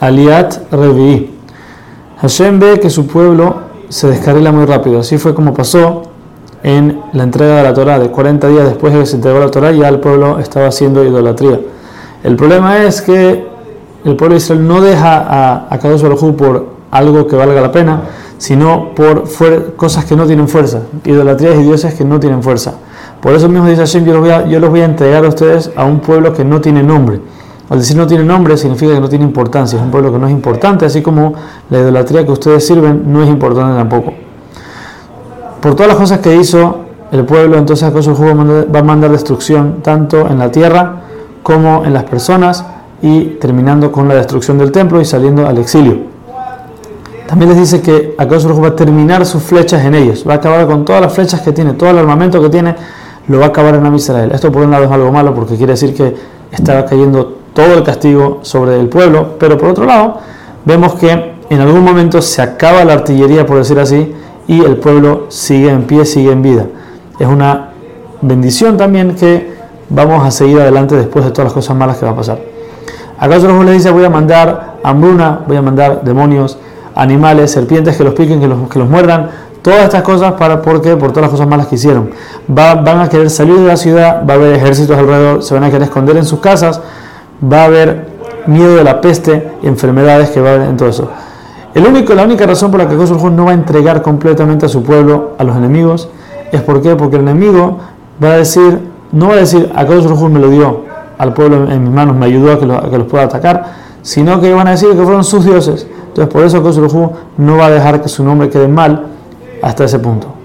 Aliat Revi. Hashem ve que su pueblo se descarrila muy rápido. Así fue como pasó en la entrega de la Torah. De 40 días después de que se entregó la Torah, ya el pueblo estaba haciendo idolatría. El problema es que el pueblo de Israel no deja a, a Kadosh por algo que valga la pena, sino por cosas que no tienen fuerza, idolatrías y dioses que no tienen fuerza. Por eso mismo dice Hashem, yo yo los voy a entregar a ustedes a un pueblo que no tiene nombre. Al decir no tiene nombre significa que no tiene importancia, es un pueblo que no es importante, así como la idolatría que ustedes sirven no es importante tampoco. Por todas las cosas que hizo el pueblo, entonces Acoso va a mandar destrucción tanto en la tierra como en las personas y terminando con la destrucción del templo y saliendo al exilio. También les dice que Akadosh va a terminar sus flechas en ellos, va a acabar con todas las flechas que tiene, todo el armamento que tiene, lo va a acabar en Am Israel. Esto por un lado es algo malo porque quiere decir que está cayendo todo el castigo sobre el pueblo, pero por otro lado vemos que en algún momento se acaba la artillería, por decir así, y el pueblo sigue en pie, sigue en vida. Es una bendición también que vamos a seguir adelante después de todas las cosas malas que va a pasar. Acaso le dice voy a mandar hambruna, voy a mandar demonios, animales, serpientes que los piquen, que los, que los muerdan, todas estas cosas para porque por todas las cosas malas que hicieron. van a querer salir de la ciudad, va a haber ejércitos alrededor, se van a querer esconder en sus casas, va a haber miedo de la peste enfermedades que va a haber en todo eso. El único, la única razón por la que Kosovo no va a entregar completamente a su pueblo, a los enemigos, es porque el enemigo va a decir, no va a decir, a Kosovo me lo dio al pueblo en mis manos, me ayudó a que, a que los pueda atacar, sino que van a decir que fueron sus dioses. Entonces por eso Kosovo no va a dejar que su nombre quede mal hasta ese punto.